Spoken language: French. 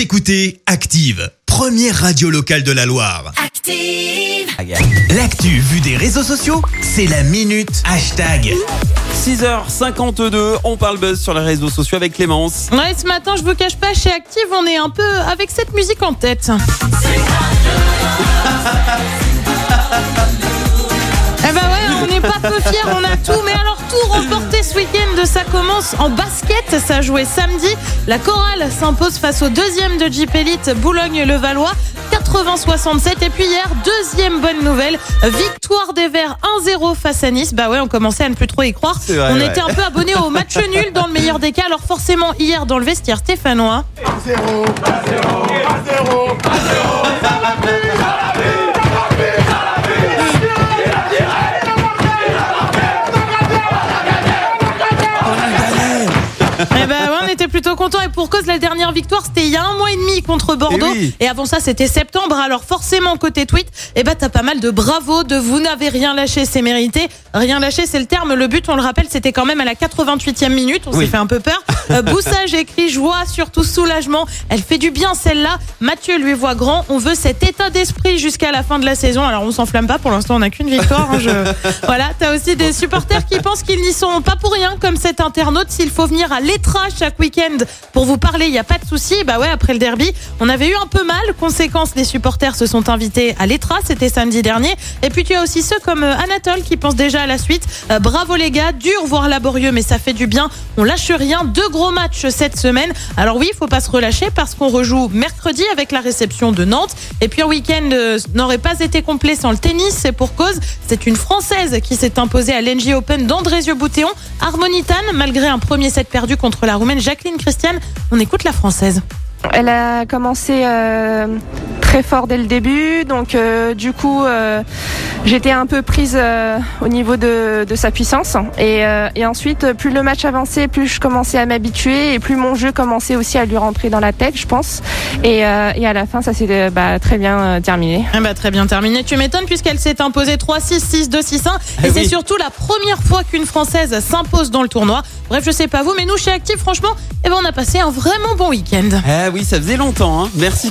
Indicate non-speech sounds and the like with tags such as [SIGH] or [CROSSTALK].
Vous écoutez Active, première radio locale de la Loire. Active. L'actu vue des réseaux sociaux, c'est la minute hashtag. 6h52, on parle buzz sur les réseaux sociaux avec Clémence. Ouais, ce matin, je vous cache pas, chez Active, on est un peu avec cette musique en tête. [LAUGHS] Eh ben ouais, on n'est pas peu fiers, on a tout. Mais alors week-end, ça commence en basket. Ça jouait samedi. La chorale s'impose face au deuxième de Jeep Elite, Boulogne-le-Valois. 80-67 et puis hier deuxième bonne nouvelle victoire des Verts 1-0 face à Nice bah ouais on commençait à ne plus trop y croire vrai, on ouais. était un peu abonné au match [LAUGHS] nul dans le meilleur des cas alors forcément hier dans le vestiaire stéphanois Eh ben ouais, on était plutôt contents. Et pour cause la dernière victoire c'était il y a un mois et demi contre Bordeaux. Eh oui. et avant ça c'était septembre. Alors forcément côté tweet eh ben t'as pas mal de bravo de vous n'avez rien lâché c'est mérité. Rien lâché c'est le terme. Le but on le rappelle c'était quand même à la 88e minute. On Oui. s'est fait un peu peur. Euh, [LAUGHS] Boussage écrit joie surtout soulagement. Elle fait du bien celle-là. Mathieu lui voit grand. On veut cet état d'esprit jusqu'à la fin de la saison. Alors on s'enflamme pas. Pour l'instant on n'a qu'une victoire hein, je... [LAUGHS] voilà t'as aussi des supporters qui pensent qu'ils n'y sont pas pour rien comme cet internaute. S'il faut venir à chaque week-end pour vous parler il n'y a pas de souci. Bah ouais après le derby on avait eu un peu mal. Conséquence les supporters se sont invités à l'étra c'était samedi dernier. Et puis tu as aussi ceux comme euh, Anatole qui pensent déjà à la suite. Euh, bravo les gars dur voire laborieux mais ça fait du bien. On lâche rien. Deux gros matchs cette semaine. Alors oui il faut pas se relâcher parce qu'on rejoue mercredi avec la réception de Nantes. Et puis un week-end euh, n'aurait pas été complet sans le tennis. C'est pour cause. C'est une française qui s'est imposée à l'NG Open d'Andrézieux-Boutéon Harmonitan malgré un premier set perdu contre la roumaine. Jacqueline Christiane on écoute la française. Elle a commencé euh, très fort dès le début, donc euh, du coup euh, j'étais un peu prise euh, au niveau de, de sa puissance. Et, euh, et ensuite, plus le match avançait, plus je commençais à m'habituer et plus mon jeu commençait aussi à lui rentrer dans la tête, je pense. Et, euh, et à la fin, ça s'est bah, très bien euh, terminé. Eh bah, très bien terminé. Tu m'étonnes puisqu'elle s'est imposée 3-6, 6-2, 6-1. Et c'est oui. surtout la première fois qu'une Française s'impose dans le tournoi. Bref, je sais pas vous, mais nous, chez Active, franchement, eh ben, on a passé un vraiment bon week-end. Ah oui, ça faisait longtemps, hein. Merci.